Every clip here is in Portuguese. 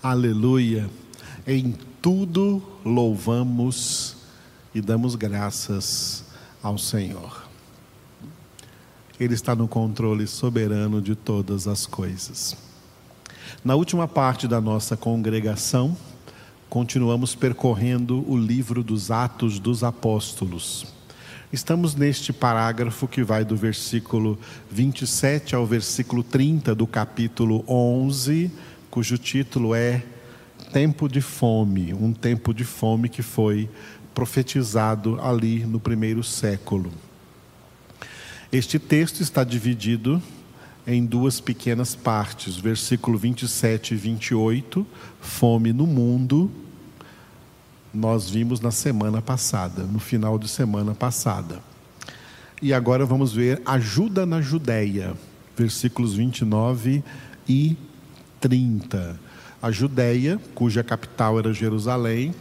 Aleluia. Em tudo louvamos e damos graças ao Senhor. Ele está no controle soberano de todas as coisas. Na última parte da nossa congregação, continuamos percorrendo o livro dos Atos dos Apóstolos. Estamos neste parágrafo que vai do versículo 27 ao versículo 30 do capítulo 11, cujo título é Tempo de Fome, um tempo de fome que foi profetizado ali no primeiro século. Este texto está dividido em duas pequenas partes, versículo 27 e 28, fome no mundo. Nós vimos na semana passada, no final de semana passada. E agora vamos ver ajuda na Judéia, versículos 29 e 30. A Judéia, cuja capital era Jerusalém,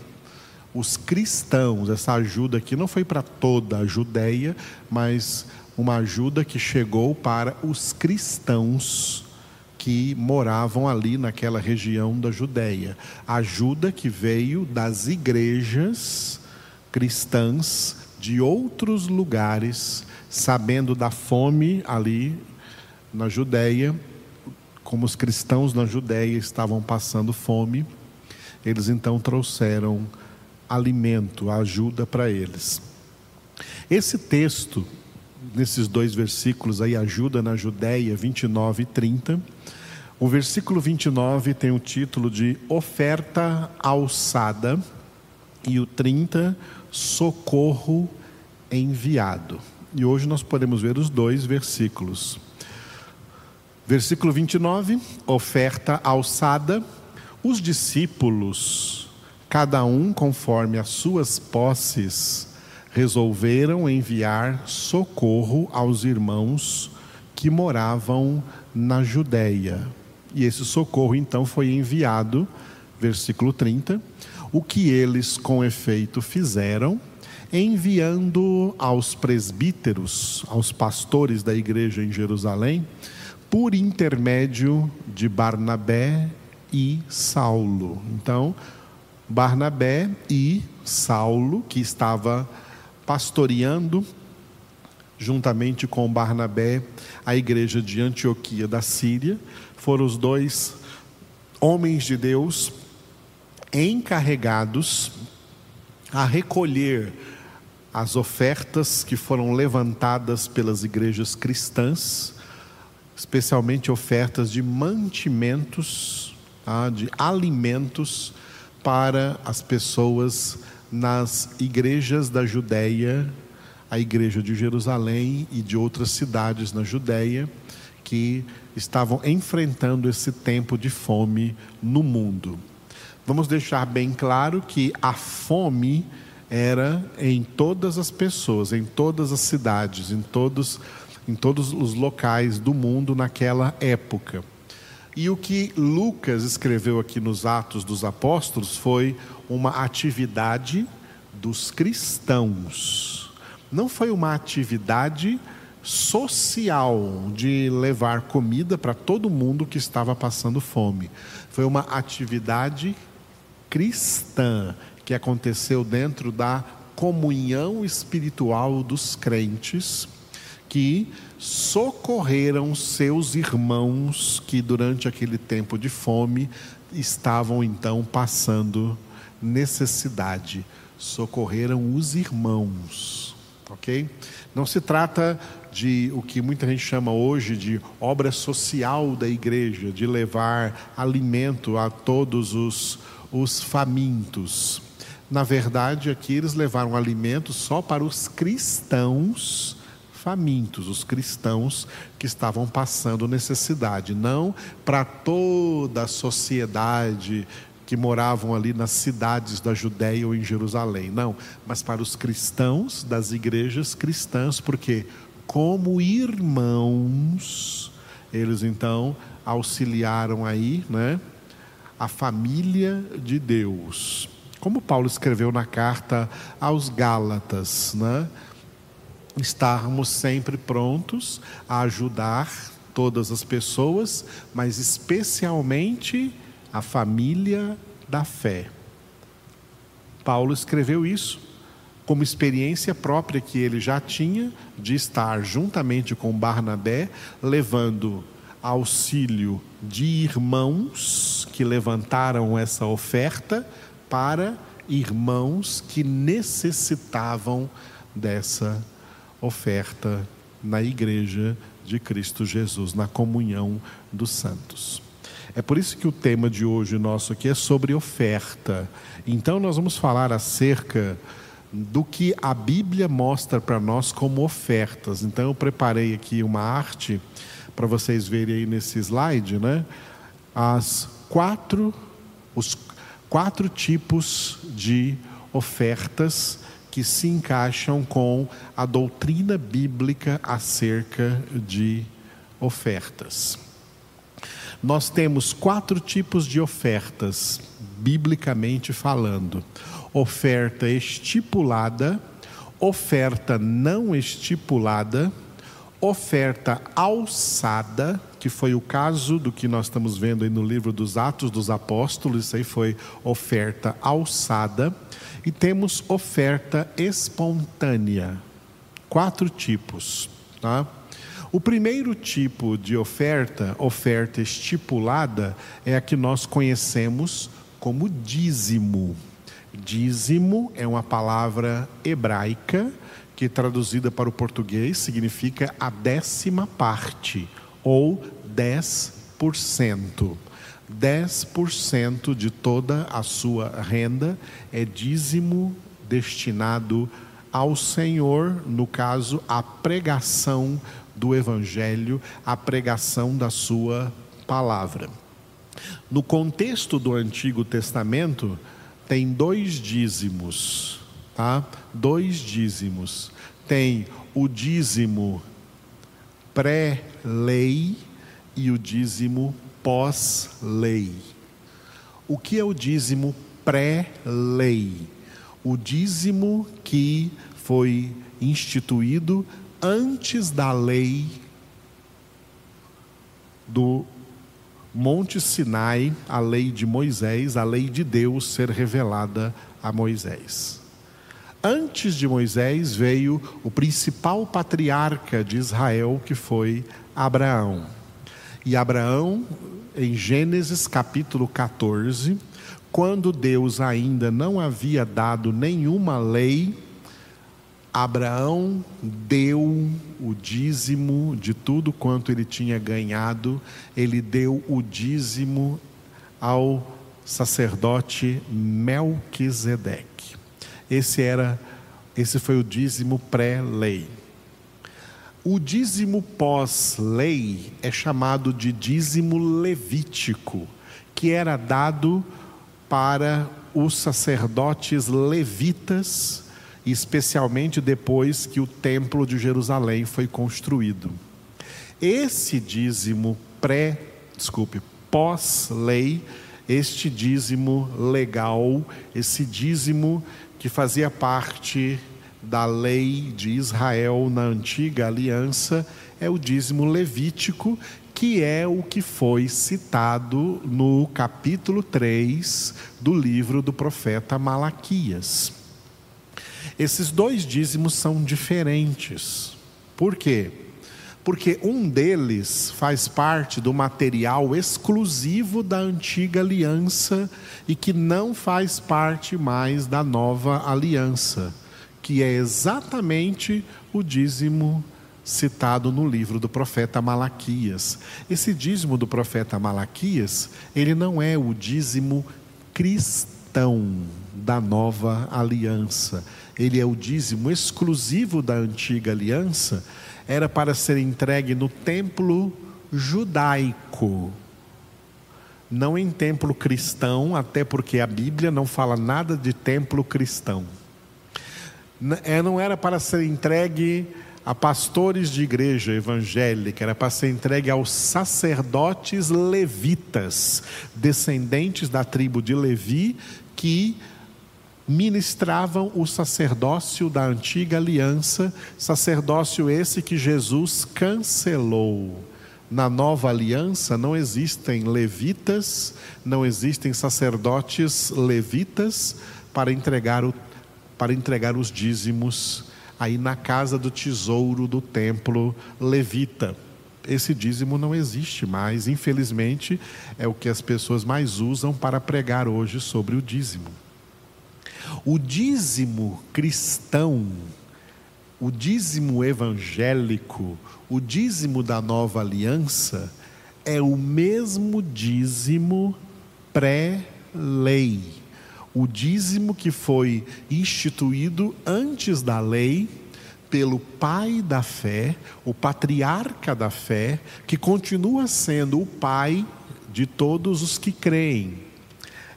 os cristãos, essa ajuda aqui não foi para toda a Judéia, mas uma ajuda que chegou para os cristãos que moravam ali naquela região da Judéia. Ajuda que veio das igrejas cristãs de outros lugares, sabendo da fome ali na Judéia, como os cristãos na Judéia estavam passando fome, eles então trouxeram alimento, ajuda para eles. Esse texto nesses dois versículos aí, ajuda na Judéia, 29 e 30. O versículo 29 tem o título de oferta alçada e o 30, socorro enviado. E hoje nós podemos ver os dois versículos. Versículo 29, oferta alçada. Os discípulos, cada um conforme as suas posses, resolveram enviar socorro aos irmãos que moravam na Judéia. E esse socorro então foi enviado, versículo 30, o que eles com efeito fizeram, enviando aos presbíteros, aos pastores da igreja em Jerusalém, por intermédio de Barnabé e Saulo. Então, Barnabé e Saulo, que estava pastoreando, juntamente com Barnabé, a igreja de Antioquia da Síria. Foram os dois homens de Deus encarregados a recolher as ofertas que foram levantadas pelas igrejas cristãs, especialmente ofertas de mantimentos, tá, de alimentos para as pessoas nas igrejas da Judéia, a igreja de Jerusalém e de outras cidades na Judéia, que estavam enfrentando esse tempo de fome no mundo. Vamos deixar bem claro que a fome era em todas as pessoas, em todas as cidades, em todos, em todos os locais do mundo naquela época. E o que Lucas escreveu aqui nos Atos dos Apóstolos foi uma atividade dos cristãos. Não foi uma atividade social de levar comida para todo mundo que estava passando fome. Foi uma atividade cristã que aconteceu dentro da comunhão espiritual dos crentes que socorreram seus irmãos que durante aquele tempo de fome estavam então passando necessidade. Socorreram os irmãos, ok? Não se trata de o que muita gente chama hoje de obra social da igreja, de levar alimento a todos os, os famintos. Na verdade, aqui eles levaram alimento só para os cristãos famintos, os cristãos que estavam passando necessidade, não para toda a sociedade que moravam ali nas cidades da Judéia ou em Jerusalém, não, mas para os cristãos das igrejas cristãs, porque como irmãos, eles então auxiliaram aí, né, a família de Deus. Como Paulo escreveu na carta aos Gálatas, né? Estarmos sempre prontos a ajudar todas as pessoas, mas especialmente a família da fé. Paulo escreveu isso como experiência própria que ele já tinha de estar juntamente com Barnabé, levando auxílio de irmãos que levantaram essa oferta para irmãos que necessitavam dessa oferta na igreja de Cristo Jesus, na comunhão dos santos. É por isso que o tema de hoje nosso aqui é sobre oferta. Então nós vamos falar acerca do que a Bíblia mostra para nós como ofertas. Então eu preparei aqui uma arte para vocês verem aí nesse slide, né? As quatro os quatro tipos de ofertas que se encaixam com a doutrina bíblica acerca de ofertas. Nós temos quatro tipos de ofertas, biblicamente falando: oferta estipulada, oferta não estipulada, oferta alçada, que foi o caso do que nós estamos vendo aí no livro dos Atos dos Apóstolos, isso aí foi oferta alçada, e temos oferta espontânea. Quatro tipos, tá? O primeiro tipo de oferta, oferta estipulada, é a que nós conhecemos como dízimo. Dízimo é uma palavra hebraica que traduzida para o português significa a décima parte ou 10%. 10% de toda a sua renda é dízimo destinado ao Senhor, no caso, a pregação do Evangelho, a pregação da Sua palavra. No contexto do Antigo Testamento, tem dois dízimos, tá? Dois dízimos. Tem o dízimo pré-lei e o dízimo pós-lei. O que é o dízimo pré-lei? O dízimo que foi instituído antes da lei do Monte Sinai, a lei de Moisés, a lei de Deus ser revelada a Moisés. Antes de Moisés veio o principal patriarca de Israel, que foi Abraão. E Abraão, em Gênesis capítulo 14, quando Deus ainda não havia dado nenhuma lei, Abraão deu o dízimo de tudo quanto ele tinha ganhado, ele deu o dízimo ao sacerdote Melquisedeque. Esse era esse foi o dízimo pré-lei. O dízimo pós-lei é chamado de dízimo levítico, que era dado para os sacerdotes levitas especialmente depois que o templo de Jerusalém foi construído. Esse dízimo pré, desculpe, pós-lei, este dízimo legal, esse dízimo que fazia parte da lei de Israel na antiga aliança, é o dízimo levítico, que é o que foi citado no capítulo 3 do livro do profeta Malaquias. Esses dois dízimos são diferentes. Por quê? Porque um deles faz parte do material exclusivo da antiga aliança e que não faz parte mais da nova aliança, que é exatamente o dízimo citado no livro do profeta Malaquias. Esse dízimo do profeta Malaquias, ele não é o dízimo cristão da nova aliança ele é o dízimo exclusivo da antiga aliança, era para ser entregue no templo judaico, não em templo cristão, até porque a Bíblia não fala nada de templo cristão. É, não era para ser entregue a pastores de igreja evangélica, era para ser entregue aos sacerdotes levitas, descendentes da tribo de Levi, que ministravam o sacerdócio da antiga aliança, sacerdócio esse que Jesus cancelou. Na nova aliança não existem levitas, não existem sacerdotes levitas para entregar, o, para entregar os dízimos aí na casa do tesouro do templo levita. Esse dízimo não existe mais, infelizmente, é o que as pessoas mais usam para pregar hoje sobre o dízimo. O dízimo cristão, o dízimo evangélico, o dízimo da nova aliança é o mesmo dízimo pré-lei. O dízimo que foi instituído antes da lei pelo pai da fé, o patriarca da fé, que continua sendo o pai de todos os que creem.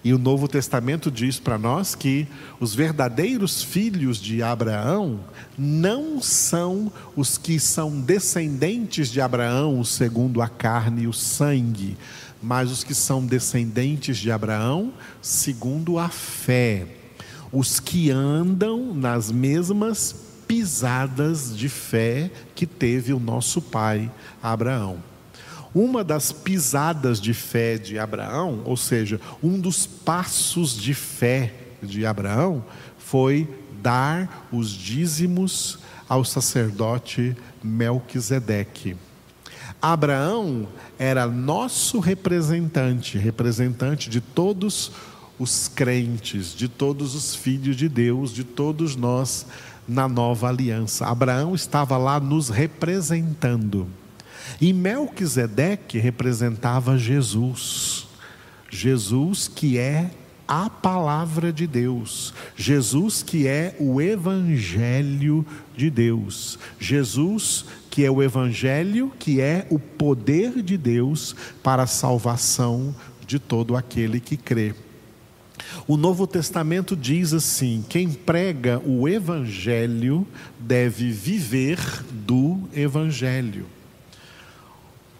E o Novo Testamento diz para nós que os verdadeiros filhos de Abraão não são os que são descendentes de Abraão segundo a carne e o sangue, mas os que são descendentes de Abraão segundo a fé. Os que andam nas mesmas pisadas de fé que teve o nosso pai Abraão. Uma das pisadas de fé de Abraão, ou seja, um dos passos de fé de Abraão, foi dar os dízimos ao sacerdote Melquisedeque. Abraão era nosso representante, representante de todos os crentes, de todos os filhos de Deus, de todos nós na nova aliança. Abraão estava lá nos representando. E Melquisedeque representava Jesus. Jesus que é a palavra de Deus, Jesus que é o evangelho de Deus, Jesus que é o evangelho, que é o poder de Deus para a salvação de todo aquele que crê. O Novo Testamento diz assim: quem prega o evangelho deve viver do evangelho.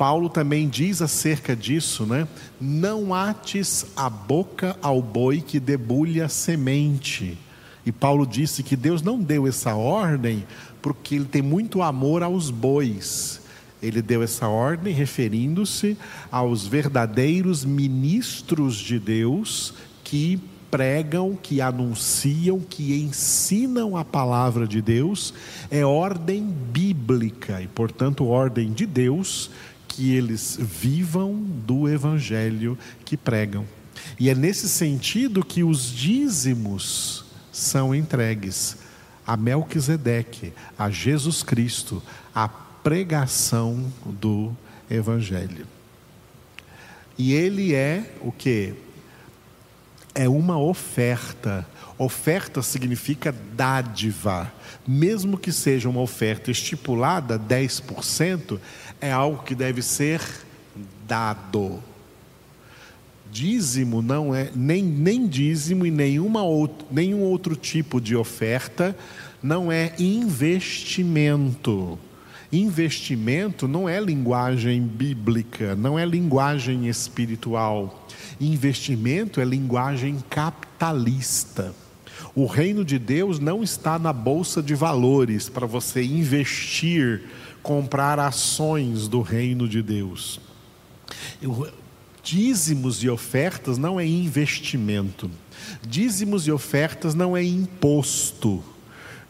Paulo também diz acerca disso, né? Não ates a boca ao boi que debulha semente. E Paulo disse que Deus não deu essa ordem porque ele tem muito amor aos bois. Ele deu essa ordem referindo-se aos verdadeiros ministros de Deus que pregam, que anunciam, que ensinam a palavra de Deus. É ordem bíblica e, portanto, ordem de Deus que eles vivam do evangelho que pregam. E é nesse sentido que os dízimos são entregues a Melquisedeque, a Jesus Cristo, a pregação do evangelho. E ele é o que? É uma oferta. Oferta significa dádiva. Mesmo que seja uma oferta estipulada, 10%, é algo que deve ser dado. Dízimo não é nem, nem dízimo e nenhuma outro, nenhum outro tipo de oferta não é investimento. Investimento não é linguagem bíblica, não é linguagem espiritual. Investimento é linguagem capitalista. O reino de Deus não está na bolsa de valores para você investir comprar ações do reino de Deus. Dízimos e ofertas não é investimento. Dízimos e ofertas não é imposto.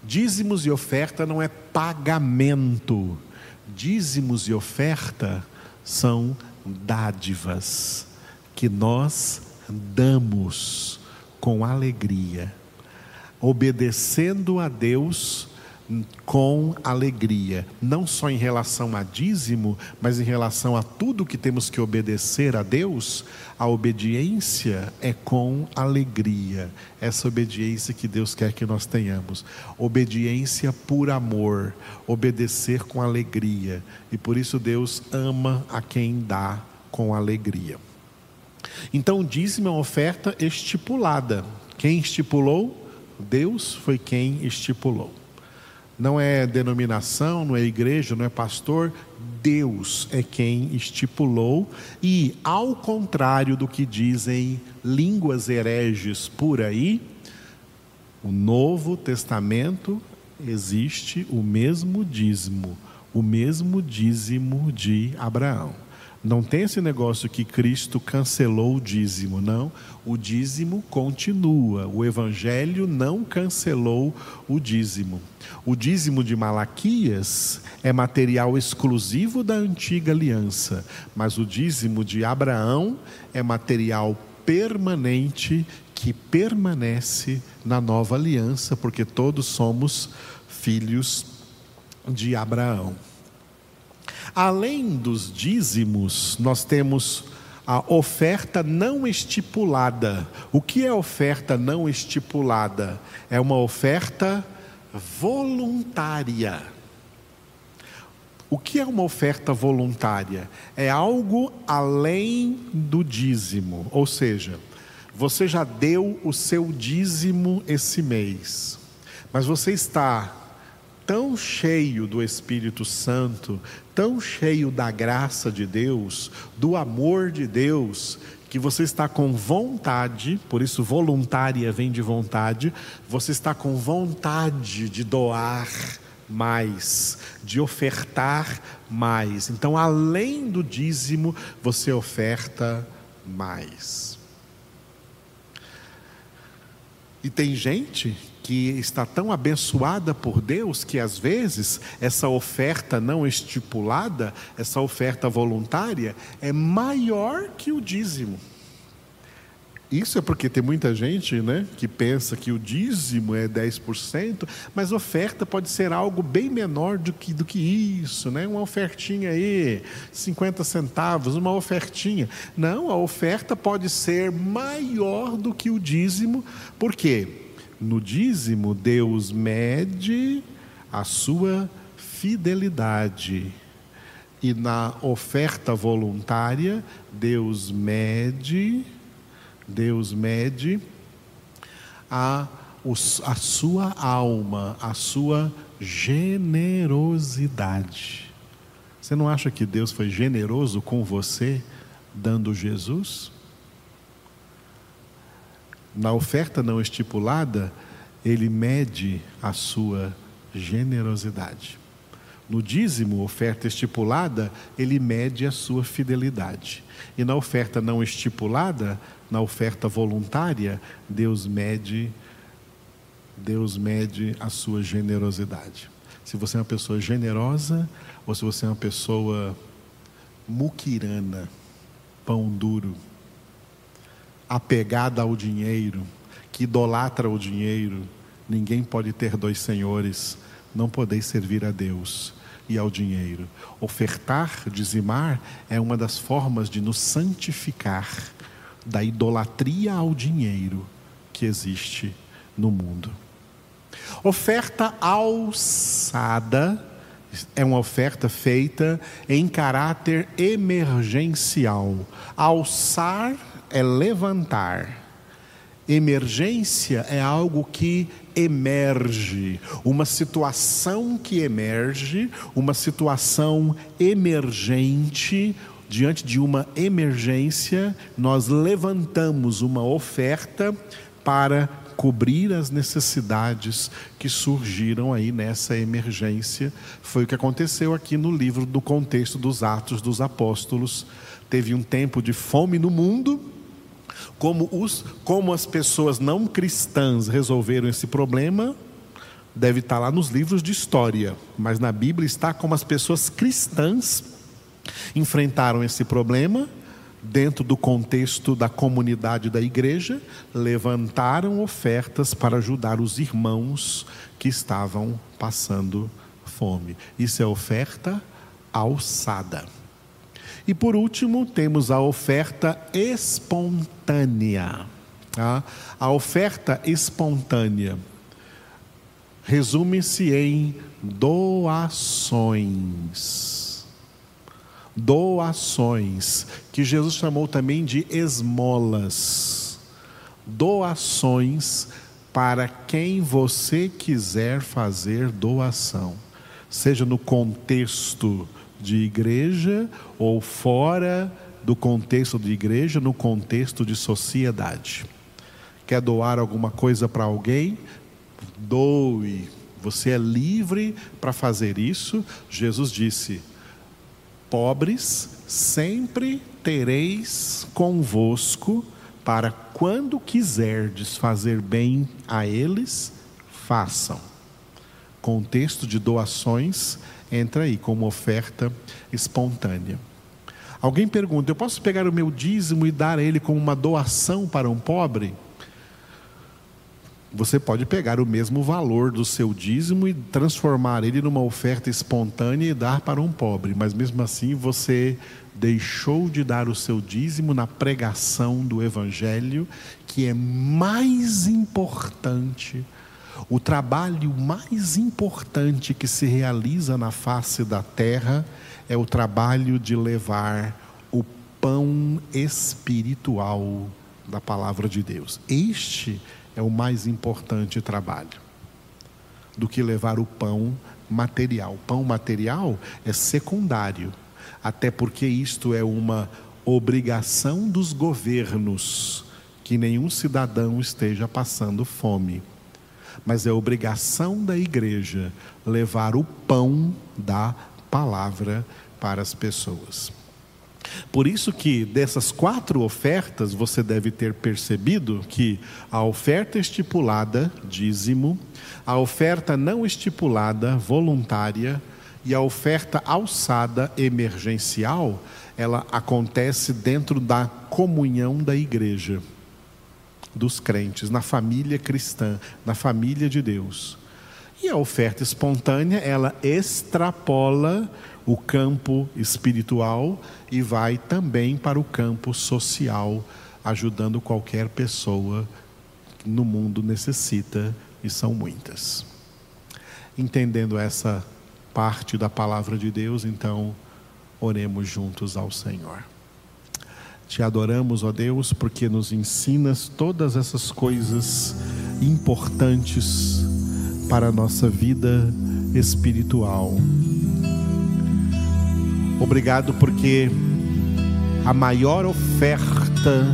Dízimos e oferta não é pagamento. Dízimos e oferta são dádivas que nós damos com alegria, obedecendo a Deus com alegria, não só em relação a dízimo, mas em relação a tudo que temos que obedecer a Deus, a obediência é com alegria. Essa obediência que Deus quer que nós tenhamos. Obediência por amor, obedecer com alegria. E por isso Deus ama a quem dá com alegria. Então, o dízimo é uma oferta estipulada. Quem estipulou? Deus foi quem estipulou. Não é denominação, não é igreja, não é pastor, Deus é quem estipulou, e ao contrário do que dizem línguas hereges por aí, o Novo Testamento existe o mesmo dízimo, o mesmo dízimo de Abraão. Não tem esse negócio que Cristo cancelou o dízimo, não. O dízimo continua. O Evangelho não cancelou o dízimo. O dízimo de Malaquias é material exclusivo da antiga aliança, mas o dízimo de Abraão é material permanente que permanece na nova aliança, porque todos somos filhos de Abraão. Além dos dízimos, nós temos a oferta não estipulada. O que é oferta não estipulada? É uma oferta voluntária. O que é uma oferta voluntária? É algo além do dízimo, ou seja, você já deu o seu dízimo esse mês, mas você está tão cheio do Espírito Santo, tão cheio da graça de Deus, do amor de Deus, que você está com vontade, por isso voluntária vem de vontade, você está com vontade de doar mais, de ofertar mais. Então, além do dízimo, você oferta mais. E tem gente que está tão abençoada por Deus que às vezes essa oferta não estipulada, essa oferta voluntária, é maior que o dízimo. Isso é porque tem muita gente né, que pensa que o dízimo é 10%, mas oferta pode ser algo bem menor do que, do que isso, né? uma ofertinha aí, 50 centavos, uma ofertinha. Não, a oferta pode ser maior do que o dízimo, por quê? No dízimo, Deus mede a sua fidelidade. E na oferta voluntária, Deus mede Deus mede a, a sua alma, a sua generosidade. Você não acha que Deus foi generoso com você, dando Jesus? Na oferta não estipulada, ele mede a sua generosidade. No dízimo, oferta estipulada, ele mede a sua fidelidade. E na oferta não estipulada, na oferta voluntária, Deus mede Deus mede a sua generosidade. Se você é uma pessoa generosa ou se você é uma pessoa muquirana, pão duro, apegada ao dinheiro, que idolatra o dinheiro, ninguém pode ter dois senhores, não podeis servir a Deus e ao dinheiro. Ofertar, dizimar, é uma das formas de nos santificar da idolatria ao dinheiro que existe no mundo. Oferta alçada é uma oferta feita em caráter emergencial. Alçar é levantar. Emergência é algo que emerge, uma situação que emerge, uma situação emergente, diante de uma emergência, nós levantamos uma oferta para cobrir as necessidades que surgiram aí nessa emergência. Foi o que aconteceu aqui no livro do contexto dos Atos dos Apóstolos. Teve um tempo de fome no mundo. Como, os, como as pessoas não cristãs resolveram esse problema, deve estar lá nos livros de história, mas na Bíblia está como as pessoas cristãs enfrentaram esse problema dentro do contexto da comunidade da igreja, levantaram ofertas para ajudar os irmãos que estavam passando fome. Isso é oferta alçada. E por último, temos a oferta espontânea. Tá? A oferta espontânea resume-se em doações doações, que Jesus chamou também de esmolas. Doações para quem você quiser fazer doação, seja no contexto de igreja ou fora do contexto de igreja, no contexto de sociedade. Quer doar alguma coisa para alguém? Doe, Você é livre para fazer isso. Jesus disse: Pobres sempre tereis convosco, para quando quiserdes fazer bem a eles, façam. Contexto de doações entra aí como oferta espontânea. Alguém pergunta: eu posso pegar o meu dízimo e dar a ele como uma doação para um pobre? Você pode pegar o mesmo valor do seu dízimo e transformar ele numa oferta espontânea e dar para um pobre, mas mesmo assim você deixou de dar o seu dízimo na pregação do Evangelho, que é mais importante, o trabalho mais importante que se realiza na face da terra é o trabalho de levar o pão espiritual da palavra de Deus. Este é o mais importante trabalho do que levar o pão material. Pão material é secundário, até porque isto é uma obrigação dos governos que nenhum cidadão esteja passando fome. Mas é obrigação da igreja levar o pão da palavra para as pessoas. Por isso que dessas quatro ofertas você deve ter percebido que a oferta estipulada, dízimo, a oferta não estipulada, voluntária, e a oferta alçada emergencial, ela acontece dentro da comunhão da igreja, dos crentes, na família cristã, na família de Deus. E a oferta espontânea, ela extrapola o campo espiritual e vai também para o campo social, ajudando qualquer pessoa que no mundo necessita, e são muitas. Entendendo essa parte da palavra de Deus, então, oremos juntos ao Senhor. Te adoramos, ó Deus, porque nos ensinas todas essas coisas importantes para a nossa vida espiritual. Obrigado porque a maior oferta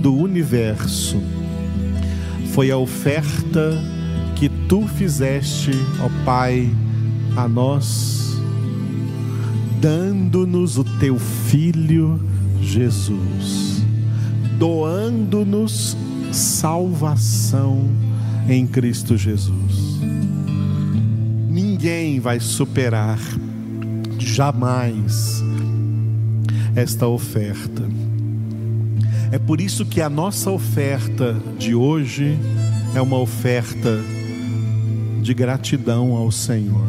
do universo foi a oferta que tu fizeste, ó Pai, a nós, dando-nos o teu Filho Jesus, doando-nos salvação em Cristo Jesus. Ninguém vai superar jamais esta oferta. É por isso que a nossa oferta de hoje é uma oferta de gratidão ao Senhor.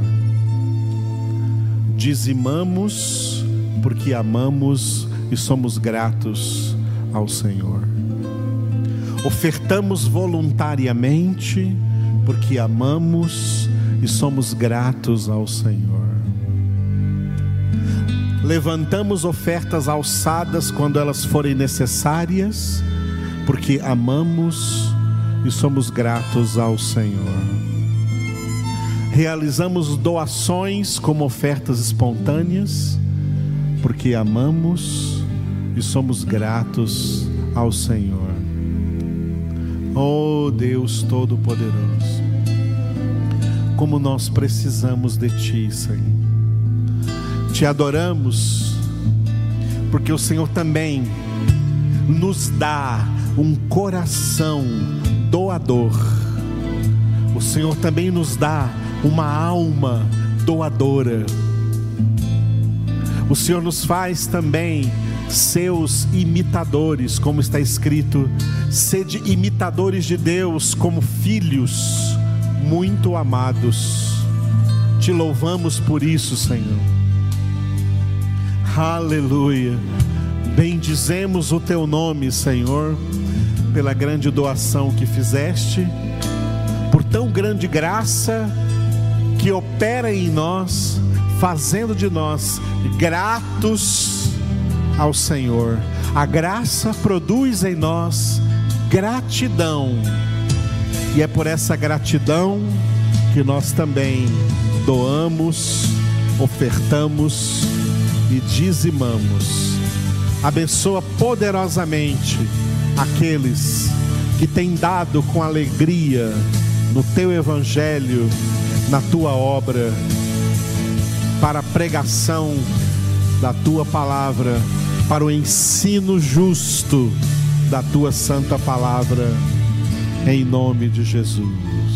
Dizimamos porque amamos e somos gratos ao Senhor ofertamos voluntariamente, porque amamos e somos gratos ao Senhor. Levantamos ofertas alçadas quando elas forem necessárias, porque amamos e somos gratos ao Senhor. Realizamos doações como ofertas espontâneas, porque amamos e somos gratos ao Senhor. Oh Deus Todo-Poderoso, como nós precisamos de Ti, Senhor. Te adoramos, porque o Senhor também nos dá um coração doador. O Senhor também nos dá uma alma doadora. O Senhor nos faz também seus imitadores, como está escrito, sede imitadores de Deus como filhos muito amados. Te louvamos por isso, Senhor. Aleluia. Bendizemos o teu nome, Senhor, pela grande doação que fizeste, por tão grande graça que opera em nós, fazendo de nós gratos ao Senhor. A graça produz em nós gratidão, e é por essa gratidão que nós também doamos, ofertamos e dizimamos. Abençoa poderosamente aqueles que têm dado com alegria no teu evangelho, na tua obra, para a pregação da tua palavra, para o ensino justo da tua santa palavra, em nome de Jesus.